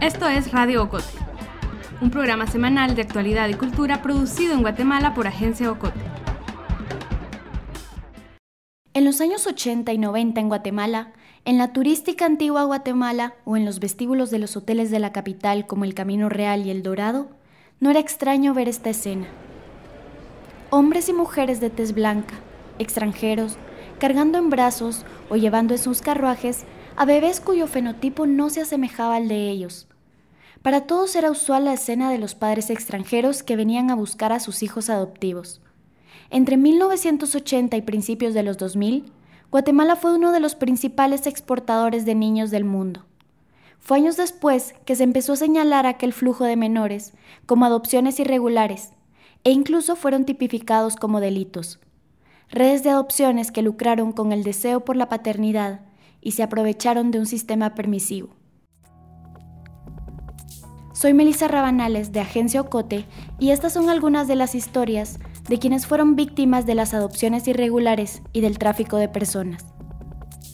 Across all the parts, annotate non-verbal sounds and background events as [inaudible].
Esto es Radio Ocote, un programa semanal de actualidad y cultura producido en Guatemala por Agencia Ocote. En los años 80 y 90 en Guatemala, en la turística antigua Guatemala o en los vestíbulos de los hoteles de la capital como el Camino Real y el Dorado, no era extraño ver esta escena. Hombres y mujeres de tez blanca, extranjeros, cargando en brazos o llevando en sus carruajes a bebés cuyo fenotipo no se asemejaba al de ellos, para todos era usual la escena de los padres extranjeros que venían a buscar a sus hijos adoptivos. Entre 1980 y principios de los 2000, Guatemala fue uno de los principales exportadores de niños del mundo. Fue años después que se empezó a señalar aquel flujo de menores como adopciones irregulares e incluso fueron tipificados como delitos. Redes de adopciones que lucraron con el deseo por la paternidad y se aprovecharon de un sistema permisivo. Soy Melissa Rabanales de Agencia Ocote y estas son algunas de las historias de quienes fueron víctimas de las adopciones irregulares y del tráfico de personas.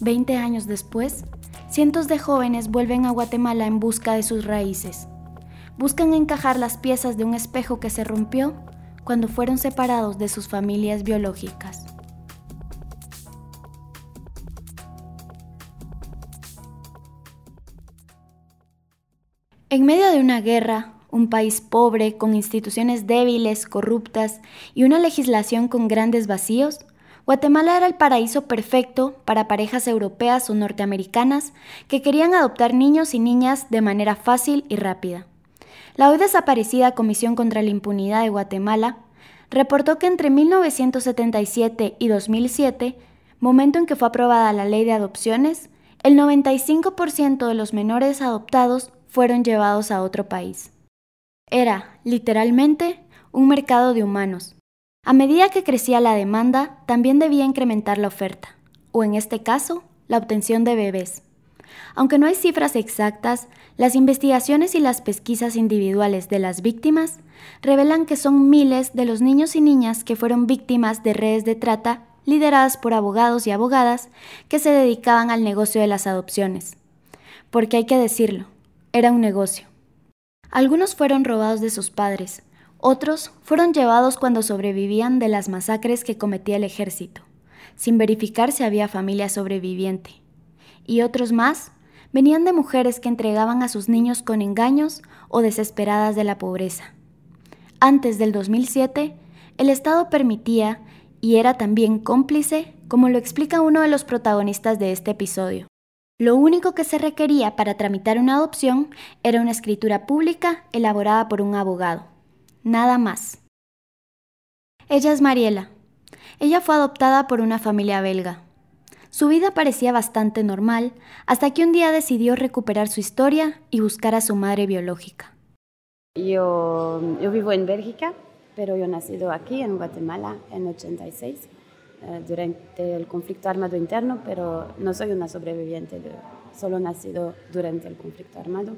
Veinte años después, cientos de jóvenes vuelven a Guatemala en busca de sus raíces. Buscan encajar las piezas de un espejo que se rompió cuando fueron separados de sus familias biológicas. En medio de una guerra, un país pobre, con instituciones débiles, corruptas y una legislación con grandes vacíos, Guatemala era el paraíso perfecto para parejas europeas o norteamericanas que querían adoptar niños y niñas de manera fácil y rápida. La hoy desaparecida Comisión contra la Impunidad de Guatemala reportó que entre 1977 y 2007, momento en que fue aprobada la ley de adopciones, el 95% de los menores adoptados fueron llevados a otro país. Era, literalmente, un mercado de humanos. A medida que crecía la demanda, también debía incrementar la oferta, o en este caso, la obtención de bebés. Aunque no hay cifras exactas, las investigaciones y las pesquisas individuales de las víctimas revelan que son miles de los niños y niñas que fueron víctimas de redes de trata lideradas por abogados y abogadas que se dedicaban al negocio de las adopciones. Porque hay que decirlo, era un negocio. Algunos fueron robados de sus padres, otros fueron llevados cuando sobrevivían de las masacres que cometía el ejército, sin verificar si había familia sobreviviente. Y otros más venían de mujeres que entregaban a sus niños con engaños o desesperadas de la pobreza. Antes del 2007, el Estado permitía y era también cómplice, como lo explica uno de los protagonistas de este episodio. Lo único que se requería para tramitar una adopción era una escritura pública elaborada por un abogado. Nada más. Ella es Mariela. Ella fue adoptada por una familia belga. Su vida parecía bastante normal hasta que un día decidió recuperar su historia y buscar a su madre biológica. Yo, yo vivo en Bélgica, pero yo nacido aquí en Guatemala en 86 eh, durante el conflicto armado interno, pero no soy una sobreviviente, solo nacido durante el conflicto armado.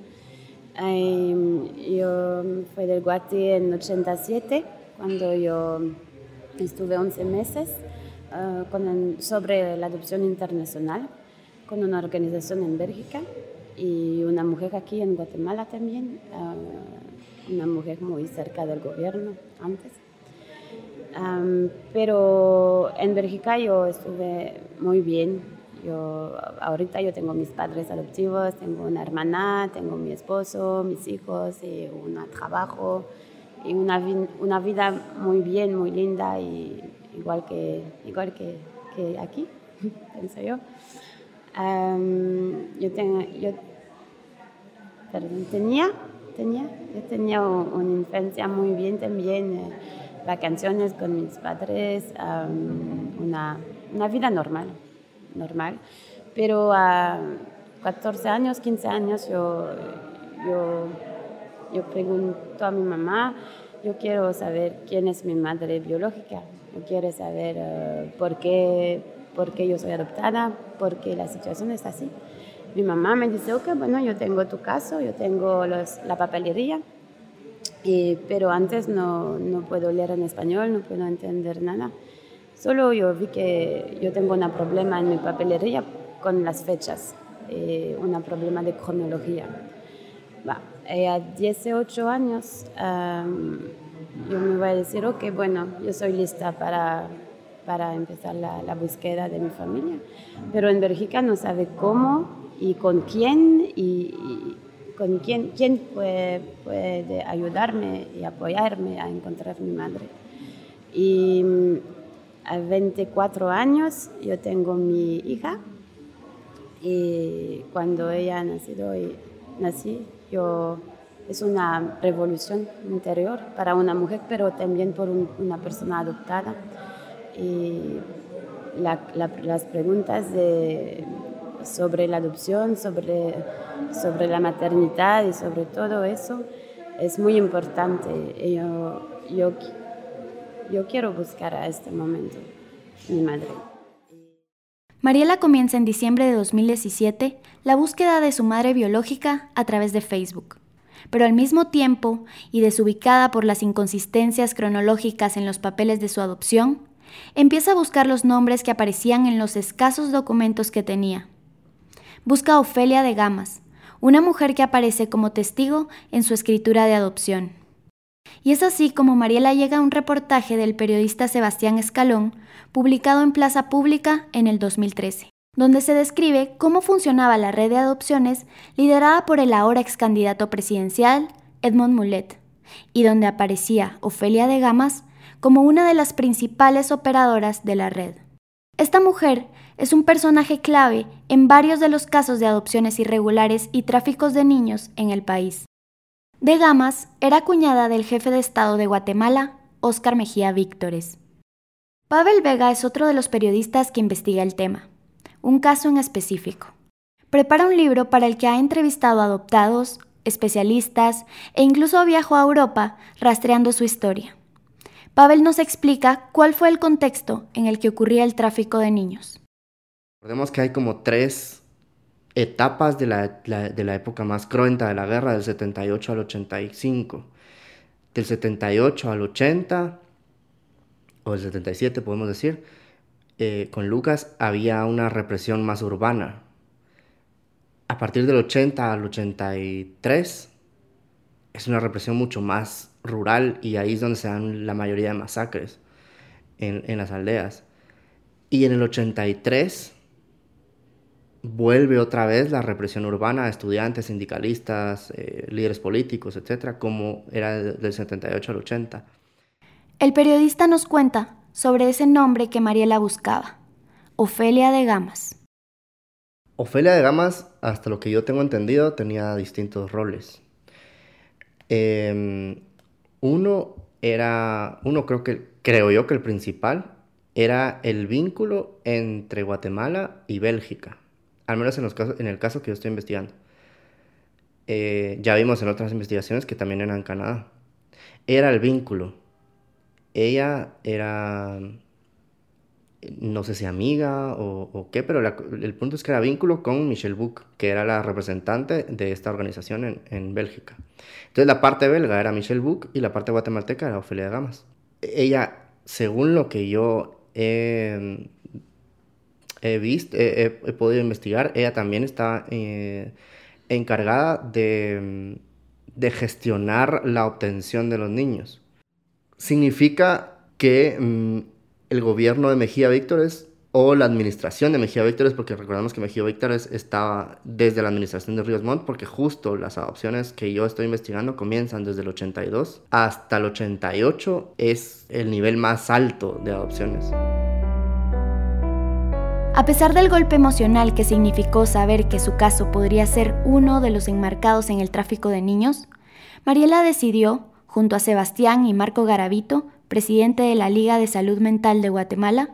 yo fui del Guati en 87, cuando yo estuve 11 meses con sobre la adopción internacional con una organización en Bélgica y una mujer aquí en Guatemala también, uh, una mujer muy cerca del gobierno antes pero en Bélgica yo estuve muy bien. Yo, ahorita yo tengo mis padres adoptivos, tengo una hermana, tengo mi esposo, mis hijos y un trabajo y una, una vida muy bien, muy linda y igual que, igual que, que aquí, [laughs] pienso yo. yo, tengo, yo perdón, tenía, tenía, yo tenía una infancia muy bien también. Eh, vacaciones con mis padres, una, una, vida normal, normal. Pero a 14 años, 15 años, yo, yo, yo pregunto a mi mamá, yo quiero saber quién es mi madre biológica, yo quiero saber eh, por, qué, por qué yo soy adoptada, por qué la situación es así. Mi mamá me dice, ok, bueno, yo tengo tu caso, yo tengo los, la papelería, pero antes no, no, puedo leer en español, no puedo entender nada. Solo yo vi que yo tengo un problema en mi papelería con las fechas, eh, un problema de cronología. Eh, a 18 años yo me voy a decir, ok, bueno, yo soy lista para, para empezar la, la búsqueda de mi familia, pero en Bélgica no sabe cómo y con quién y, con quién, quién puede, puede, ayudarme y apoyarme a encontrar mi madre. Y mm, a 24 años yo tengo mi hija y cuando ella nacido y nací, yo es una revolución interior para una mujer, pero también por una persona adoptada. Y las preguntas de, sobre la adopción, sobre, sobre la maternidad y sobre todo eso es muy importante. Yo, yo, yo quiero buscar a este momento mi madre. Mariela comienza en diciembre de 2017 la búsqueda de su madre biológica a través de Facebook pero al mismo tiempo, y desubicada por las inconsistencias cronológicas en los papeles de su adopción, empieza a buscar los nombres que aparecían en los escasos documentos que tenía. Busca a Ofelia de Gamas, una mujer que aparece como testigo en su escritura de adopción. Y es así como Mariela llega a un reportaje del periodista Sebastián Escalón, publicado en Plaza Pública en el 2013 donde se describe cómo funcionaba la red de adopciones liderada por el ahora ex candidato presidencial Edmond Mulet, y donde aparecía Ofelia de Gamas como una de las principales operadoras de la red. Esta mujer es un personaje clave en varios de los casos de adopciones irregulares y tráficos de niños en el país. De Gamas era cuñada del jefe de Estado de Guatemala, Óscar Mejía Víctores. Pavel Vega es otro de los periodistas que investiga el tema un caso en específico. Prepara un libro para el que ha entrevistado adoptados, especialistas e incluso viajó a Europa rastreando su historia. Pavel nos explica cuál fue el contexto en el que ocurría el tráfico de niños. Recordemos que hay como tres etapas de la, de la época más cruenta de la guerra, del 78 al 85. Del 78 al 80, o del 77 podemos decir, eh, con Lucas había una represión más urbana. A partir del 80 al 83 es una represión mucho más rural y ahí es donde se dan la mayoría de masacres en, las aldeas. Y en el 83 vuelve otra vez la represión urbana a estudiantes, sindicalistas, eh, líderes políticos, etcétera, como era del 78 al 80. El periodista nos cuenta sobre ese nombre que Mariela buscaba, Ofelia de Gamas. Ofelia de Gamas, hasta lo que yo tengo entendido, tenía distintos roles. Em, uno era, uno creo que, creo yo que el principal era el vínculo entre Guatemala y Bélgica, al menos en, el caso que yo estoy investigando. Eh, ya vimos en otras investigaciones que también era en Canadá. Era el vínculo ella era, no sé si amiga o, qué, pero el punto es que era vínculo con Michelle Buch, que era la representante de esta organización en, en Bélgica. Entonces la parte belga era Michelle Buch y la parte guatemalteca era Ofelia Gamas. Ella, según lo que yo he, visto, he, podido investigar, ella también está eh, encargada de, de gestionar la obtención de los niños significa que mm, el gobierno de Mejía Víctores o la administración de Mejía Víctores, porque recordamos que Mejía Víctores estaba desde la administración de Ríos Montt, porque justo las adopciones que yo estoy investigando comienzan desde el 82 hasta el 88, es el nivel más alto de adopciones. A pesar del golpe emocional que significó saber que su caso podría ser uno de los enmarcados en el tráfico de niños, Mariela decidió junto a Sebastián y Marco Garavito, presidente de la Liga de Salud Mental de Guatemala,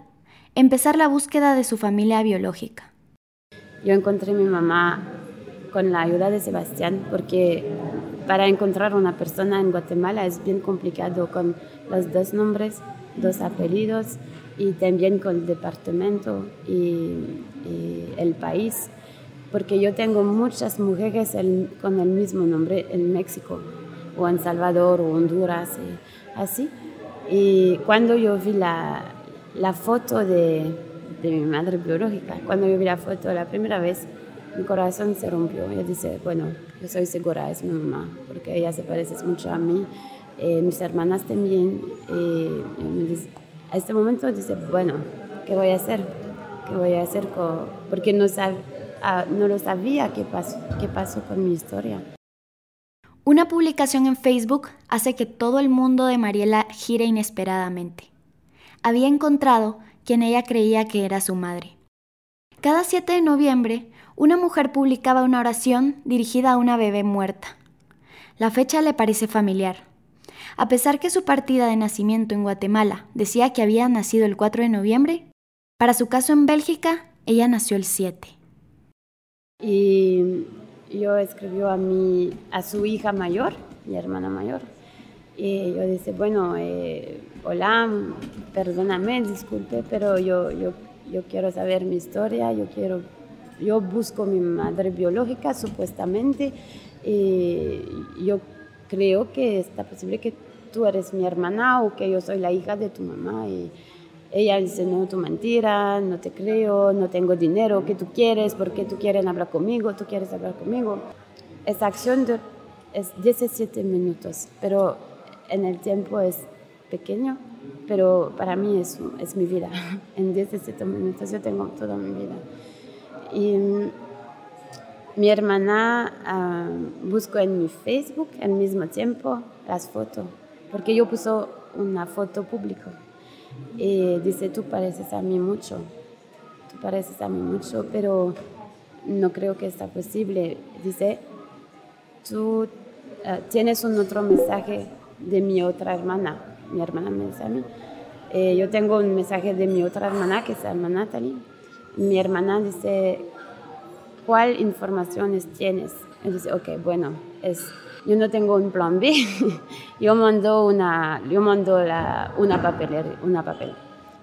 empezar la búsqueda de su familia biológica. Yo encontré a mi mamá con la ayuda de Sebastián porque para encontrar una persona en Guatemala es bien complicado con los dos nombres, dos apellidos y también con el departamento y, el país, porque yo tengo muchas mujeres con el mismo nombre en México o en Salvador o Honduras, y así. Y cuando yo vi la, la foto de, de mi madre biológica. Cuando yo vi la foto la primera vez, mi corazón se rompió. Yo dice, bueno, yo soy segura, es mi mamá, porque ella se parece mucho a mí. Eh, mis hermanas también. Eh, a este momento dice, bueno, ¿qué voy a hacer? ¿Qué voy a hacer? Con... Porque no, sab... ah, no lo sabía qué pasó, qué pasó con mi historia. Una publicación en Facebook hace que todo el mundo de Mariela gire inesperadamente. Había encontrado quien ella creía que era su madre. Cada 7 de noviembre, una mujer publicaba una oración dirigida a una bebé muerta. La fecha le parece familiar. A pesar que su partida de nacimiento en Guatemala decía que había nacido el 4 de noviembre, para su caso en Bélgica, ella nació el 7. Y yo escribió a, mi, a su hija mayor, mi hermana mayor, y yo dije, bueno, eh, hola, perdóname, disculpe, pero yo, yo, yo quiero saber mi historia, yo quiero, yo busco mi madre biológica supuestamente, y yo creo que está posible que tú eres mi hermana o que yo soy la hija de tu mamá y ella dice, no, tu mentira, no te creo, no tengo dinero, ¿qué tú quieres? ¿Por qué tú quieres hablar conmigo? ¿Tú quieres hablar conmigo? Esa acción de, es 17 minutos, pero en el tiempo es pequeño, pero para mí es, es mi vida. [laughs] En 17 minutos yo tengo toda mi vida. Y mi hermana uh, buscó en mi Facebook al mismo tiempo las fotos, porque yo puso una foto pública y dice, tú pareces a mí mucho, tú pareces a mí mucho, pero no creo que está posible. Dice, tú eh, tienes un otro mensaje de mi otra hermana, mi hermana me dice a mí. Eh, yo tengo un mensaje de mi otra hermana, que se llama Natalie. Mi hermana dice, ¿cuál informaciones tienes? Dice, ok, bueno, es yo no tengo un plan B. [laughs] yo mando una, yo mando la, una, papel, una papel.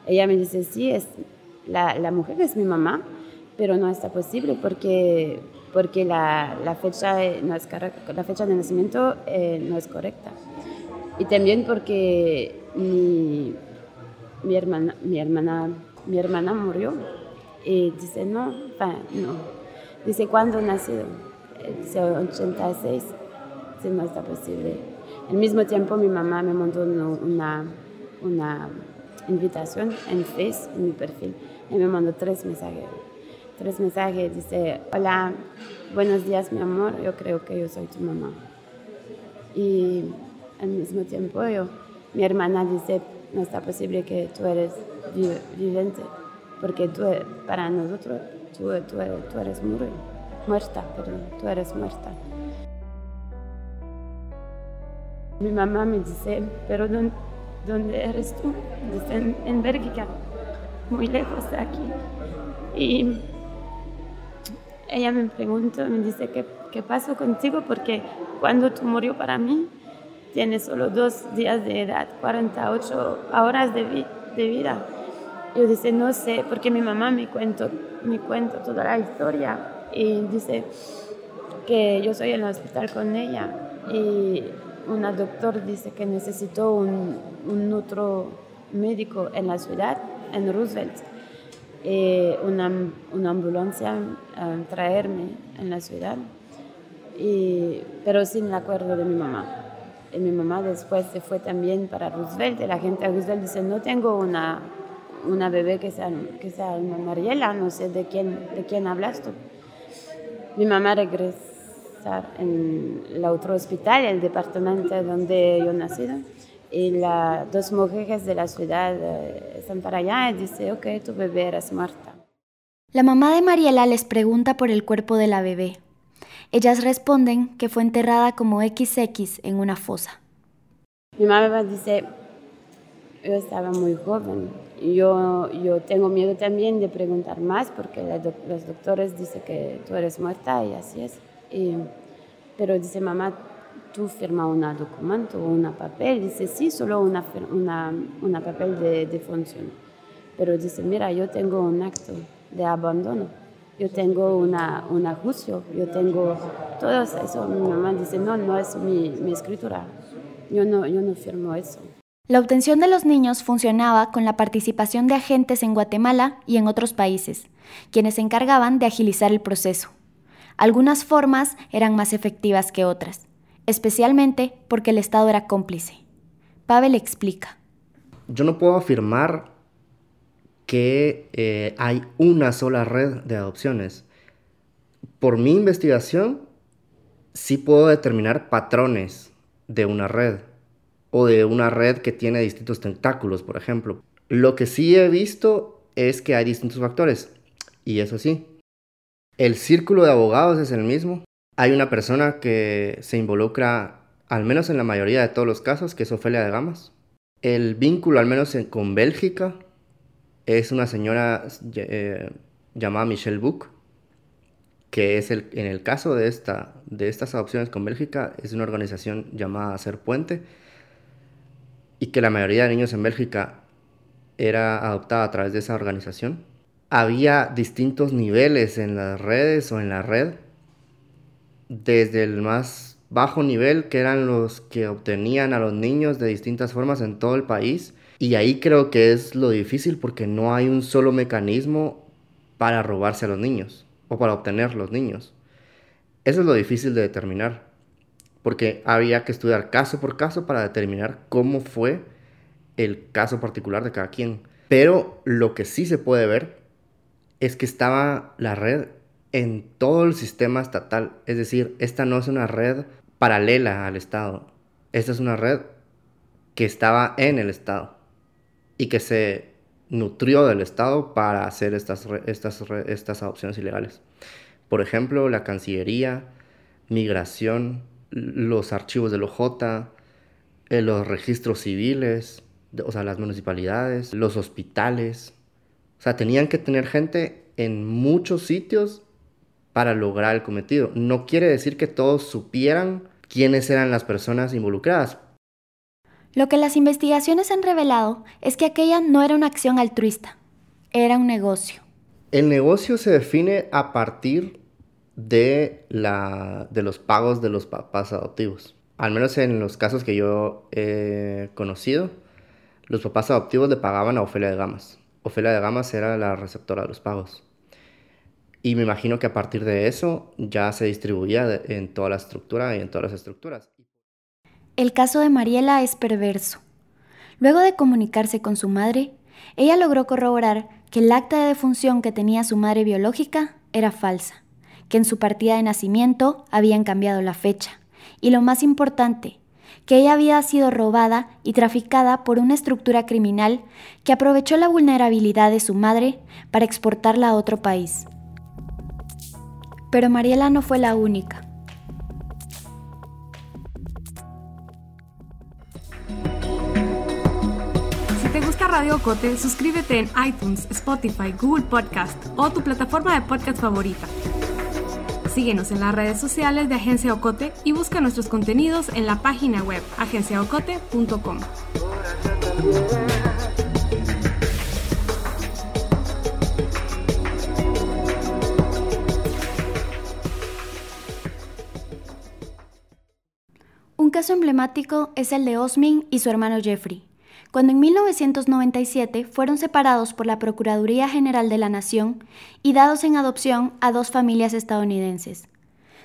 Ella me dice, sí, es, la, la, mujer es mi mamá, pero no está posible porque, porque la, la fecha, no es, la fecha de nacimiento eh, no es correcta. Y también porque mi, mi, hermana, mi, hermana, mi hermana murió. Y dice, no, no. Dice, ¿cuándo nació? Dice, 86 no está posible. Al mismo tiempo mi mamá me mandó una, una invitación en Face, en mi perfil, y me mandó tres mensajes. Tres mensajes, dice, hola, buenos días mi amor, yo creo que yo soy tu mamá. Y al mismo tiempo yo, mi hermana dice, no está posible que tú eres viviente, porque tú, para nosotros tú, tú, eres muerta, perdón, tú eres muerta. Mi mamá me dice, pero ¿dónde, eres tú? Dice, en, en Bélgica, muy lejos de aquí. Y ella me pregunta, me dice, ¿qué, qué pasó contigo? Porque cuando tú murió para mí, tienes solo dos días de edad, 48 horas de, de vida. Yo dice, no sé, porque mi mamá me cuento, me cuento toda la historia y dice que yo soy en el hospital con ella y una doctor dice que necesitó un, un otro médico en la ciudad, en Roosevelt, eh, una, una, ambulancia traerme en la ciudad, y, pero sin el acuerdo de mi mamá. Y mi mamá después se fue también para Roosevelt y la gente de Roosevelt dice, no tengo una, una bebé que sea, que sea una Mariela, no sé de quién, de quién hablas tú. Mi mamá regresó en el otro hospital, el departamento donde yo nací. Y las dos mujeres de la ciudad eh, están para allá y dicen, ok, tu bebé eres muerta. La mamá de Mariela les pregunta por el cuerpo de la bebé. Ellas responden que fue enterrada como XX en una fosa. Mi mamá dice, yo estaba muy joven. Yo, yo tengo miedo también de preguntar más porque los doctores dicen que tú eres muerta y así es. Pero dice, mamá, tú firma un documento un papel. Dice, sí, solo una, una, una papel de, de función. Pero dice, mira, yo tengo un acto de abandono. Yo tengo una, una juicio, yo tengo todo eso. Mi mamá dice, no, no es mi, mi escritura. Yo no, yo no firmo eso. La obtención de los niños funcionaba con la participación de agentes en Guatemala y en otros países, quienes se encargaban de agilizar el proceso. Algunas formas eran más efectivas que otras, especialmente porque el Estado era cómplice. Pavel explica. Yo no puedo afirmar que eh, hay una sola red de adopciones. Por mi investigación, sí puedo determinar patrones de una red o de una red que tiene distintos tentáculos, por ejemplo. Lo que sí he visto es que hay distintos factores, y eso sí. El círculo de abogados es el mismo. Hay una persona que se involucra, al menos en la mayoría de todos los casos, que es Ofelia de Gamas. El vínculo, al menos con Bélgica, es una señora eh, llamada Michelle Book, que es el, en el caso de, esta, de estas adopciones con Bélgica, es una organización llamada Hacer Puente, y que la mayoría de niños en Bélgica era adoptada a través de esa organización. Había distintos niveles en las redes o en la red, desde el más bajo nivel, que eran los que obtenían a los niños de distintas formas en todo el país. Y ahí creo que es lo difícil porque no hay un solo mecanismo para robarse a los niños o para obtener los niños. Eso es lo difícil de determinar porque había que estudiar caso por caso para determinar cómo fue el caso particular de cada quien. Pero lo que sí se puede ver es que estaba la red en todo el sistema estatal. Es decir, esta no es una red paralela al Estado. Esta es una red que estaba en el Estado y que se nutrió del Estado para hacer estas, estas, estas adopciones ilegales. Por ejemplo, la Cancillería, Migración, los archivos del OJ, eh, los registros civiles, o sea, las municipalidades, los hospitales. O sea, tenían que tener gente en muchos sitios para lograr el cometido. No quiere decir que todos supieran quiénes eran las personas involucradas. Lo que las investigaciones han revelado es que aquella no era una acción altruista, era un negocio. El negocio se define a partir de, la, de los pagos de los papás adoptivos. Al menos en los casos que yo he conocido, los papás adoptivos le pagaban a Ofelia de Gamas. Ofelia de Gamas era la receptora de los pagos. Y me imagino que a partir de eso ya se distribuía en toda la estructura y en todas las estructuras. El caso de Mariela es perverso. Luego de comunicarse con su madre, ella logró corroborar que el acta de defunción que tenía su madre biológica era falsa que en su partida de nacimiento habían cambiado la fecha. Y lo más importante, que ella había sido robada y traficada por una estructura criminal que aprovechó la vulnerabilidad de su madre para exportarla a otro país. Pero Mariela no fue la única. Si te gusta Radio Cote, suscríbete en iTunes, Spotify, Google Podcast o tu plataforma de podcast favorita. Síguenos en las redes sociales de Agencia Ocote y busca nuestros contenidos en la página web agenciaocote.com. Un caso emblemático es el de Osmin y su hermano Jeffrey cuando en 1997 fueron separados por la Procuraduría General de la Nación y dados en adopción a dos familias estadounidenses.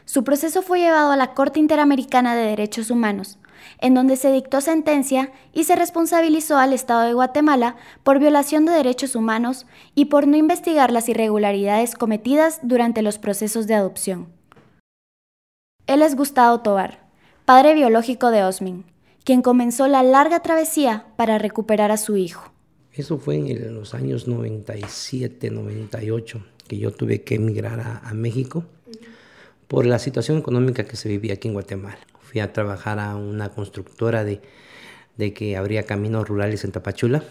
Su proceso fue llevado a la Corte Interamericana de Derechos Humanos, en donde se dictó sentencia y se responsabilizó al Estado de Guatemala por violación de derechos humanos y por no investigar las irregularidades cometidas durante los procesos de adopción. Él es Gustavo Tobar, padre biológico de Osmin, quien comenzó la larga travesía para recuperar a su hijo. Eso fue en los años 97, 98, que yo tuve que emigrar a, México por la situación económica que se vivía aquí en Guatemala. Fui a trabajar a una constructora de, de que abría caminos rurales en Tapachula.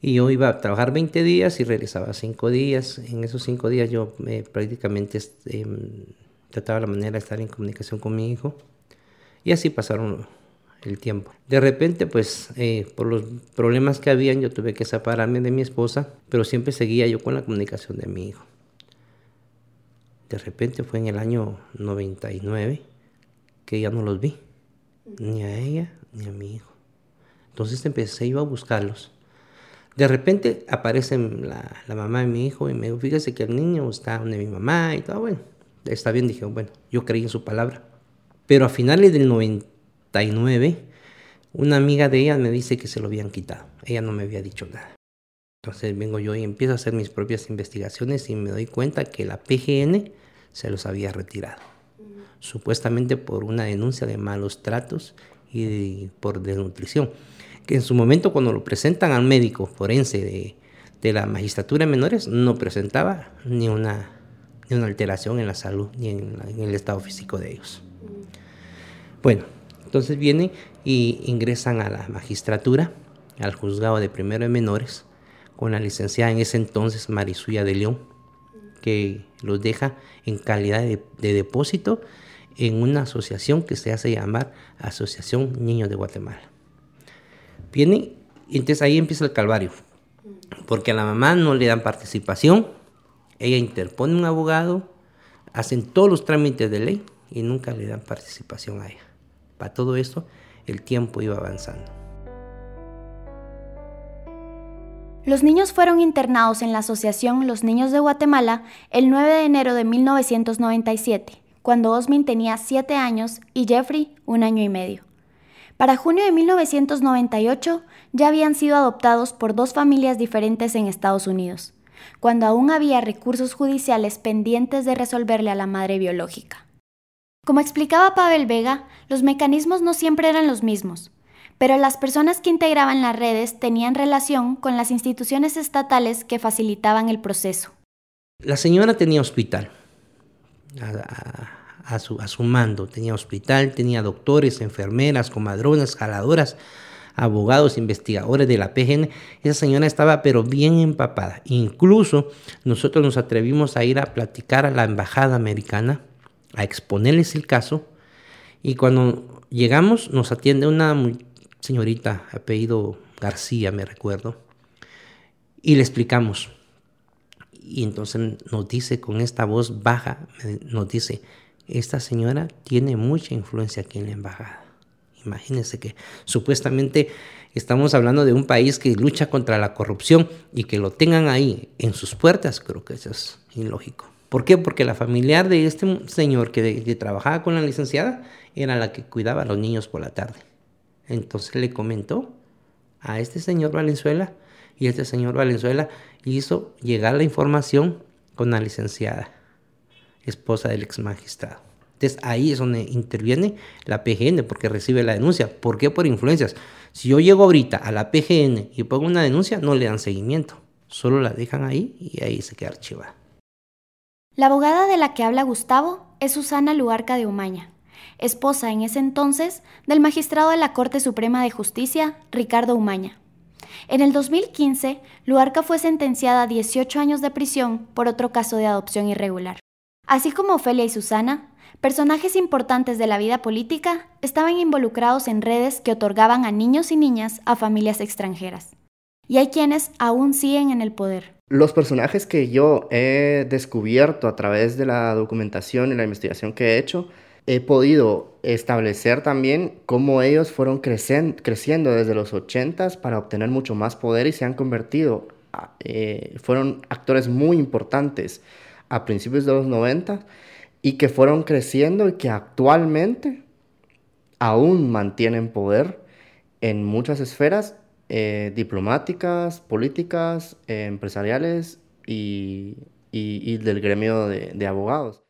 Y yo iba a trabajar 20 días y regresaba 5 días. En esos 5 días yo eh, prácticamente este, trataba la manera de estar en comunicación con mi hijo. Y así pasaron el tiempo. De repente, pues, eh, por los problemas que habían, yo tuve que separarme de mi esposa, pero siempre seguía yo con la comunicación de mi hijo. De repente fue en el año 99 que ya no los vi, ni a ella ni a mi hijo. Entonces empecé, iba a buscarlos. De repente aparece la, la, mamá de mi hijo y me dijo, fíjese que el niño está donde mi mamá y todo, bueno, está bien, dije, bueno, yo creí en su palabra. Pero a finales del 99, una amiga de ella me dice que se lo habían quitado. Ella no me había dicho nada. Entonces vengo yo y empiezo a hacer mis propias investigaciones y me doy cuenta que la PGN se los había retirado. Supuestamente por una denuncia de malos tratos y por desnutrición que en su momento cuando lo presentan al médico forense de, de la magistratura de menores no presentaba ni una, ni una alteración en la salud ni en, en, el estado físico de ellos. Bueno, entonces vienen y ingresan a la magistratura, al juzgado de primero de menores, con la licenciada en ese entonces Marisuya de León, que los deja en calidad de, de depósito en una asociación que se hace llamar Asociación Niños de Guatemala. Viene y entonces ahí empieza el calvario, porque a la mamá no le dan participación, ella interpone un abogado, hacen todos los trámites de ley y nunca le dan participación a ella. Para todo esto, el tiempo iba avanzando. Los niños fueron internados en la Asociación Los Niños de Guatemala el 9 de enero de 1997, cuando Osmin tenía 7 años y Jeffrey un año y medio. Para junio de 1998 ya habían sido adoptados por dos familias diferentes en Estados Unidos, cuando aún había recursos judiciales pendientes de resolverle a la madre biológica. Como explicaba Pavel Vega, los mecanismos no siempre eran los mismos, pero las personas que integraban las redes tenían relación con las instituciones estatales que facilitaban el proceso. La señora tenía hospital a su, su mando. Tenía hospital, tenía doctores, enfermeras, comadronas, jaladoras, abogados, investigadores de la PGN. Esa señora estaba pero bien empapada. Incluso nosotros nos atrevimos a ir a platicar a la embajada americana, a exponerles el caso. Y cuando llegamos nos atiende una señorita, apellido García, me recuerdo, y le explicamos. Y entonces nos dice con esta voz baja, nos dice, esta señora tiene mucha influencia aquí en la embajada. Imagínense que supuestamente estamos hablando de un país que lucha contra la corrupción y que lo tengan ahí en sus puertas, creo que eso es ilógico. ¿Por qué? Porque la familiar de este señor que, trabajaba con la licenciada era la que cuidaba a los niños por la tarde. Entonces le comentó a este señor Valenzuela y este señor Valenzuela hizo llegar la información con la licenciada esposa del ex magistrado. Entonces ahí es donde interviene la PGN porque recibe la denuncia. ¿Por qué? Por influencias. Si yo llego ahorita a la PGN y pongo una denuncia, no le dan seguimiento. Solo la dejan ahí y ahí se queda archivada. La abogada de la que habla Gustavo es Susana Luarca de Umaña, esposa en ese entonces del magistrado de la Corte Suprema de Justicia, Ricardo Umaña. En el 2015, Luarca fue sentenciada a 18 años de prisión por otro caso de adopción irregular. Así como Ofelia y Susana, personajes importantes de la vida política estaban involucrados en redes que otorgaban a niños y niñas a familias extranjeras. Y hay quienes aún siguen en el poder. Los personajes que yo he descubierto a través de la documentación y la investigación que he hecho, he podido establecer también cómo ellos fueron creciendo desde los 80 para obtener mucho más poder y se han convertido, eh, fueron actores muy importantes a principios de los 90 y que fueron creciendo y que actualmente aún mantienen poder en muchas esferas eh, diplomáticas, políticas, eh, empresariales y, y, del gremio de, de abogados.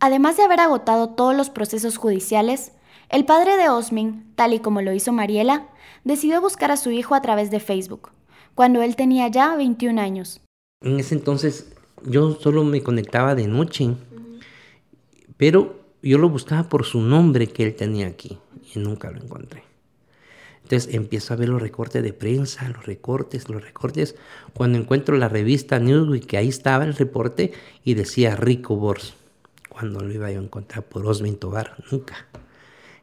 Además de haber agotado todos los procesos judiciales, el padre de Osmin, tal y como lo hizo Mariela, decidió buscar a su hijo a través de Facebook, cuando él tenía ya 21 años. En ese entonces yo solo me conectaba de noche, pero yo lo buscaba por su nombre que él tenía aquí y nunca lo encontré. Entonces empiezo a ver los recortes de prensa, los recortes, los recortes. Cuando encuentro la revista Newsweek, que ahí estaba el reporte y decía Rico Bors. Cuando lo iba a encontrar por Osmin Tobar, nunca.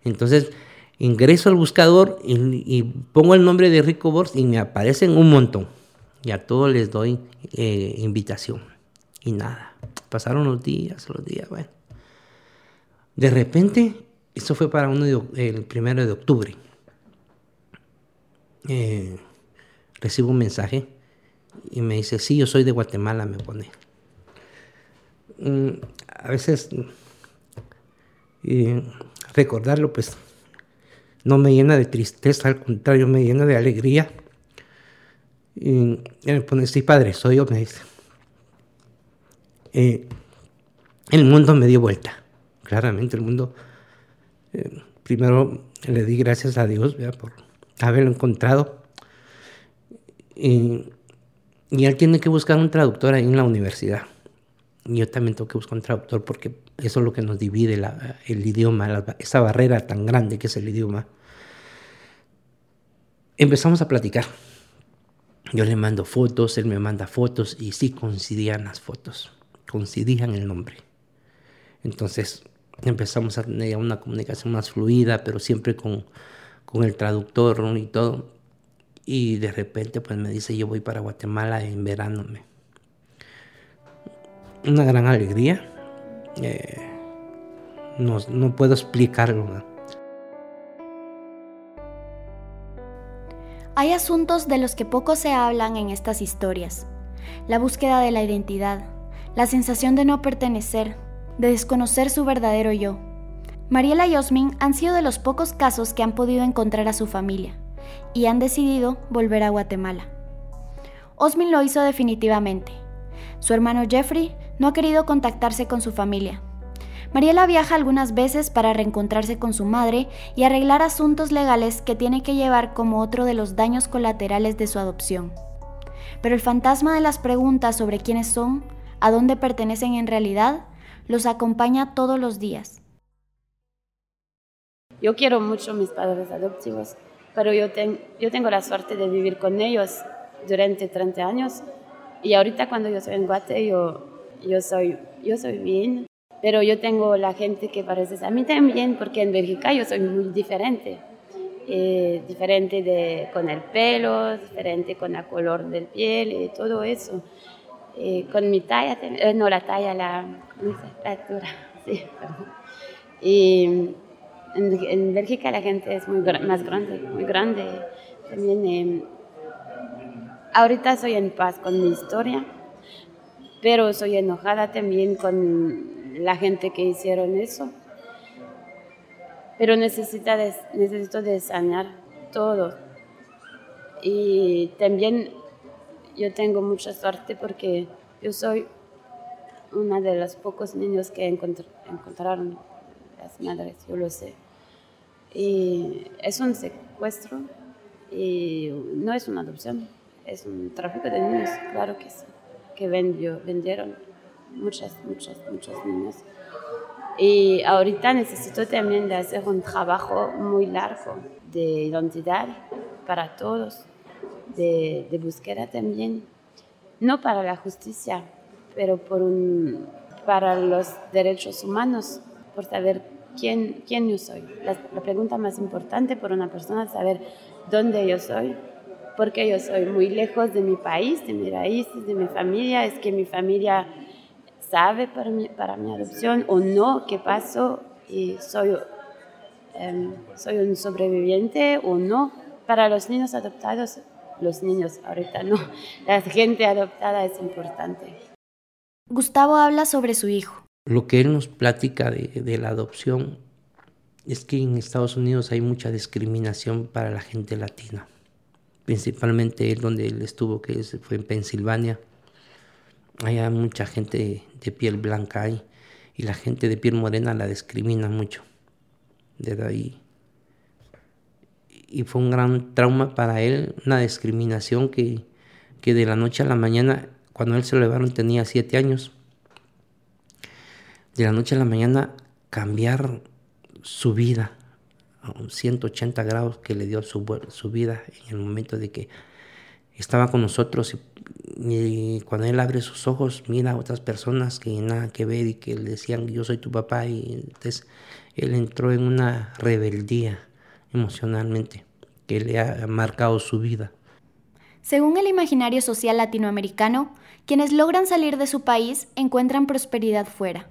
Entonces ingreso al buscador y, pongo el nombre de Rico Bors y me aparecen un montón. Y a todos les doy eh, invitación. Y nada, pasaron los días, los días, bueno. De repente, esto fue para uno el primero de octubre. Eh, recibo un mensaje y me dice, sí, yo soy de Guatemala, me pone. Mm, a veces recordarlo, pues, no me llena de tristeza, al contrario, me llena de alegría. Y, me pone, sí, padre, soy yo, me dice. Eh, el mundo me dio vuelta, claramente el mundo. Eh, primero le di gracias a Dios por haberlo encontrado. Y, y él tiene que buscar un traductor ahí en la universidad. Yo también tengo que buscar un traductor porque eso es lo que nos divide el idioma, esa barrera tan grande que es el idioma. Empezamos a platicar. Yo le mando fotos, él me manda fotos y sí coincidían las fotos, coincidían el nombre. Entonces empezamos a tener una comunicación más fluida, pero siempre con, con el traductor y todo. Y de repente pues me dice, yo voy para Guatemala en verano. Una gran alegría. Eh, no, no, puedo explicarlo. Hay asuntos de los que poco se hablan en estas historias. La búsqueda de la identidad, la sensación de no pertenecer, de desconocer su verdadero yo. Mariela y Osmin han sido de los pocos casos que han podido encontrar a su familia y han decidido volver a Guatemala. Osmin lo hizo definitivamente. Su hermano Jeffrey no ha querido contactarse con su familia. Mariela viaja algunas veces para reencontrarse con su madre y arreglar asuntos legales que tiene que llevar como otro de los daños colaterales de su adopción. Pero el fantasma de las preguntas sobre quiénes son, a dónde pertenecen en realidad, los acompaña todos los días. Yo quiero mucho a mis padres adoptivos, pero yo, yo tengo la suerte de vivir con ellos durante 30 años y ahorita cuando yo soy en Guate yo, yo, soy, yo soy bien, pero yo tengo la gente que parece a mí también, porque en Bélgica yo soy muy diferente. Eh, diferente de, con el pelo, diferente con el color del piel y todo eso. Eh, con mi talla, eh, no la talla, la, la altura, [laughs] sí, Y en, Bélgica la gente es muy más grande, muy grande. También em, ahorita soy en paz con mi historia, pero soy enojada también con la gente que hicieron eso. Pero necesita necesito de todo. Y también yo tengo mucha suerte porque yo soy una de los pocos niños que encontraron las madres, yo lo sé. Y es un secuestro y no es una adopción, es un tráfico de niños, claro que sí, que vendió, vendieron muchas, muchas, muchos niños. Y ahorita necesito también de hacer un trabajo muy largo de identidad para todos de, de búsqueda también, no para la justicia, pero por un, para los derechos humanos, por saber quién, quién yo soy. La, pregunta más importante por una persona es saber dónde yo soy, porque yo soy muy lejos de mi país, de mis raíces, de mi familia, es que mi familia sabe para mi, para mi adopción o no qué pasó y soy, em, soy un sobreviviente o no. Para los niños adoptados los niños, ahorita no. [laughs] La gente adoptada es importante. Gustavo habla sobre su hijo. Lo que él nos platica de, la adopción es que en Estados Unidos hay mucha discriminación para la gente latina. Principalmente él donde él estuvo, que fue en Pensilvania. Hay mucha gente de piel blanca ahí y la gente de piel morena la discrimina mucho. Desde ahí y fue un gran trauma para él, una discriminación que, que de la noche a la mañana, cuando él se lo llevaron tenía siete años, de la noche a la mañana cambiar su vida a 180 grados que le dio su, vida en el momento de que estaba con nosotros y, cuando él abre sus ojos mira a otras personas que nada que ver y que le decían yo soy tu papá y entonces él entró en una rebeldía emocionalmente que le ha marcado su vida. Según el imaginario social latinoamericano, quienes logran salir de su país encuentran prosperidad fuera.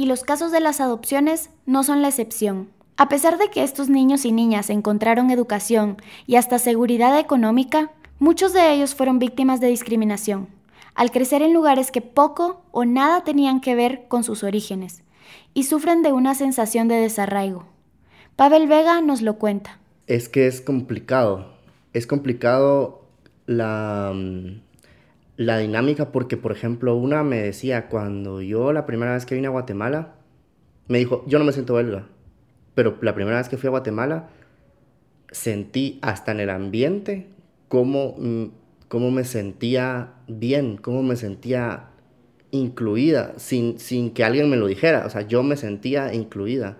Y los casos de las adopciones no son la excepción. A pesar de que estos niños y niñas encontraron educación y hasta seguridad económica, muchos de ellos fueron víctimas de discriminación, al crecer en lugares que poco o nada tenían que ver con sus orígenes, y sufren de una sensación de desarraigo. Pavel Vega nos lo cuenta. Es que es complicado, es complicado la, mm, la dinámica porque, por ejemplo, una me decía, cuando yo la primera vez que vine a Guatemala, me dijo, yo no me siento belga pero la primera vez que fui a Guatemala sentí hasta en el ambiente cómo, mm, cómo me sentía bien, cómo me sentía incluida, sin, sin, que alguien me lo dijera. O sea, yo me sentía incluida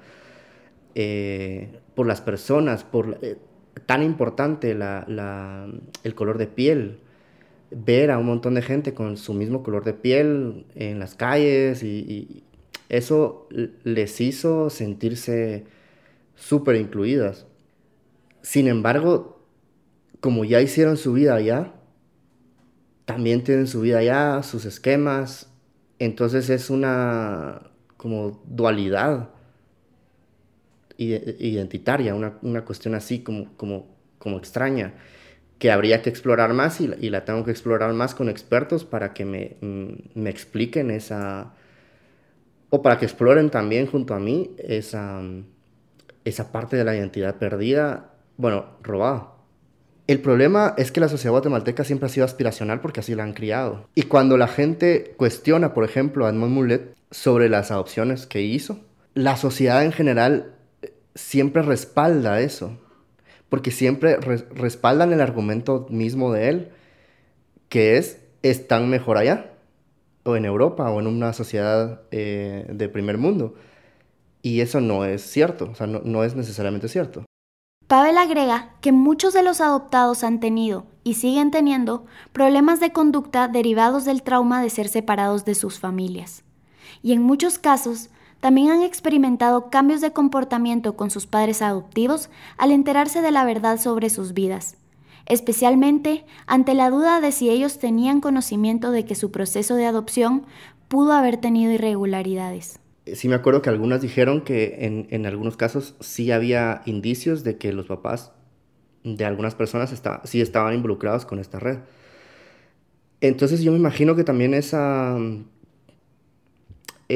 eh, por las personas, por eh, tan importante la, la, el color de piel. Ver a un montón de gente con su mismo color de piel en las calles y eso les hizo sentirse súper incluidas. Sin embargo, como ya hicieron su vida allá, también tienen su vida allá, sus esquemas, entonces es una como dualidad identitaria, una, cuestión así como, como, como extraña, que habría que explorar más y, la tengo que explorar más con expertos para que me, mm, me expliquen esa, o para que exploren también junto a mí esa esa parte de la identidad perdida, bueno, robada. El problema es que la sociedad guatemalteca siempre ha sido aspiracional porque así la han criado. Y cuando la gente cuestiona, por ejemplo, a Edmond Mulet sobre las adopciones que hizo, la sociedad en general eh, siempre respalda eso. Porque siempre respaldan el argumento mismo de él, que es, están mejor allá, o en Europa, o en una sociedad eh, de primer mundo. Y eso no es cierto, o sea, no, es necesariamente cierto. Pavel agrega que muchos de los adoptados han tenido y siguen teniendo problemas de conducta derivados del trauma de ser separados de sus familias. Y en muchos casos también han experimentado cambios de comportamiento con sus padres adoptivos al enterarse de la verdad sobre sus vidas, especialmente ante la duda de si ellos tenían conocimiento de que su proceso de adopción pudo haber tenido irregularidades sí me acuerdo que algunas dijeron que en, en, algunos casos sí había indicios de que los papás de algunas personas está, sí estaban involucrados con esta red. Entonces yo me imagino que también esa,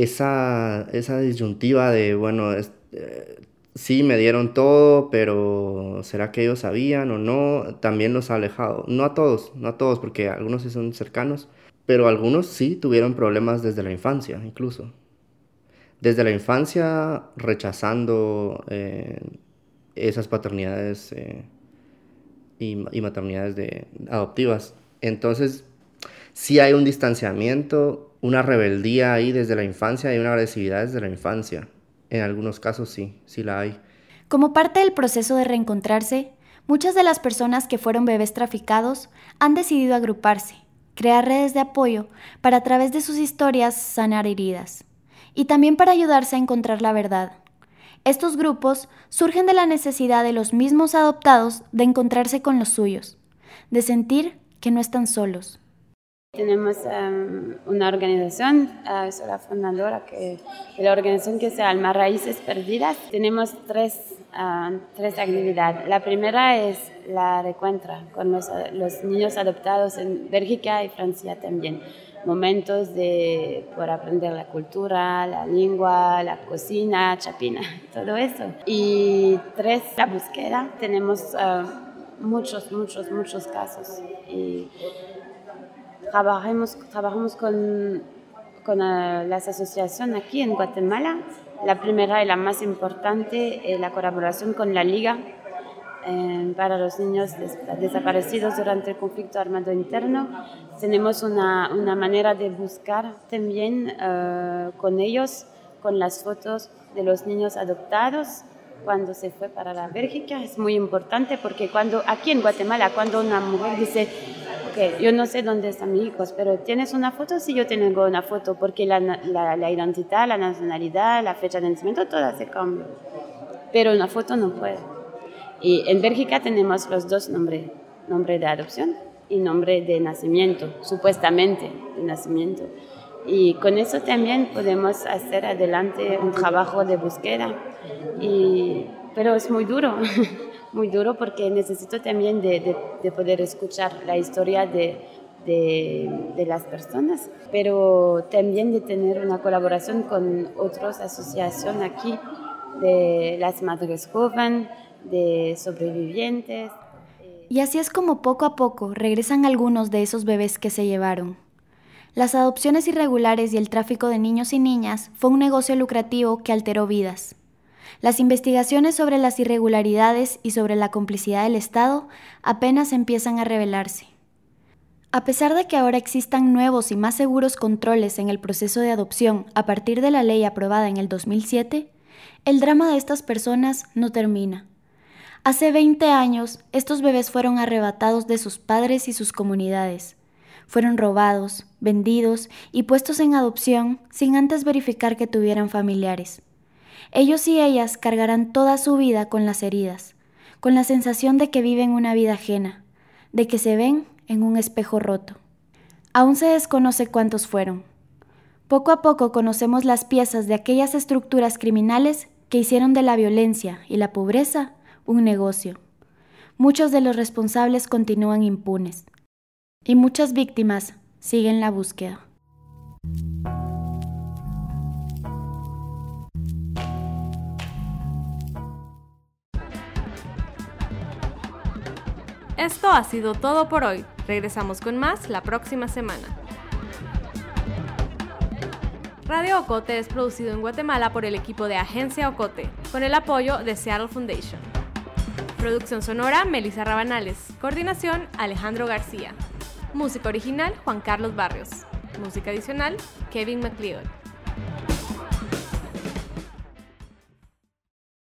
esa, esa disyuntiva de, bueno, eh, sí me dieron todo, pero ¿será que ellos sabían o no? También los ha alejado. No a todos, no a todos, porque algunos sí son cercanos, pero algunos sí tuvieron problemas desde la infancia incluso desde la infancia rechazando eh, esas paternidades eh, y, maternidades de, adoptivas. Entonces, sí hay un distanciamiento, una rebeldía ahí desde la infancia y una agresividad desde la infancia. En algunos casos sí, sí la hay. Como parte del proceso de reencontrarse, muchas de las personas que fueron bebés traficados han decidido agruparse, crear redes de apoyo para a través de sus historias sanar heridas y también para ayudarse a encontrar la verdad. Estos grupos surgen de la necesidad de los mismos adoptados de encontrarse con los suyos, de sentir que no están solos. Tenemos em, una organización, uh, soy la fundadora que, de la organización que se llama Raíces Perdidas. Tenemos tres, ah, tres actividades. La primera es la recuentra con los, los niños adoptados en Bélgica y Francia también momentos de por aprender la cultura, la lengua, la cocina, chapina, [laughs] todo eso. Y tres, la búsqueda. Tenemos ah, muchos, muchos, muchos casos. Trabajamos, trabajamos con, con ah, las asociaciones aquí en Guatemala. La primera y la más importante es la colaboración con la Liga eh, para los niños desaparecidos durante el conflicto armado interno. Tenemos una, una manera de buscar también eh, con ellos, con las fotos de los niños adoptados cuando se fue para la Bélgica. Es muy importante porque cuando aquí en Guatemala, cuando una mujer dice, ok, yo no sé dónde están mis hijos, pero ¿tienes una foto? Sí, yo tengo una foto porque la, la, la identidad, la nacionalidad, la fecha de nacimiento, todo se cambia. Pero una foto no puede. Y en Bélgica tenemos los dos nombres, nombre de adopción y nombre de nacimiento, supuestamente de nacimiento. Y con eso también podemos hacer adelante un trabajo de búsqueda. Y, pero es muy duro, [laughs] muy duro porque necesito también de, de, poder escuchar la historia de, de, las personas, pero también de tener una colaboración con otras asociaciones aquí, de las madres jóvenes, de sobrevivientes. Y así es como poco a poco regresan algunos de esos bebés que se llevaron. Las adopciones irregulares y el tráfico de niños y niñas fue un negocio lucrativo que alteró vidas. Las investigaciones sobre las irregularidades y sobre la complicidad del Estado apenas empiezan a revelarse. A pesar de que ahora existan nuevos y más seguros controles en el proceso de adopción a partir de la ley aprobada en el 2007, el drama de estas personas no termina. Hace 20 años, estos bebés fueron arrebatados de sus padres y sus comunidades. Fueron robados, vendidos y puestos en adopción sin antes verificar que tuvieran familiares. Ellos y ellas cargarán toda su vida con las heridas, con la sensación de que viven una vida ajena, de que se ven en un espejo roto. Aún se desconoce cuántos fueron. Poco a poco conocemos las piezas de aquellas estructuras criminales que hicieron de la violencia y la pobreza un negocio. Muchos de los responsables continúan impunes y muchas víctimas siguen la búsqueda. Esto ha sido todo por hoy. Regresamos con más la próxima semana. Radio Ocote es producido en Guatemala por el equipo de Agencia Ocote, con el apoyo de Seattle Foundation. Producción sonora, Melissa Rabanales. Coordinación, Alejandro García. Música original, Juan Carlos Barrios. Música adicional, Kevin McLeod.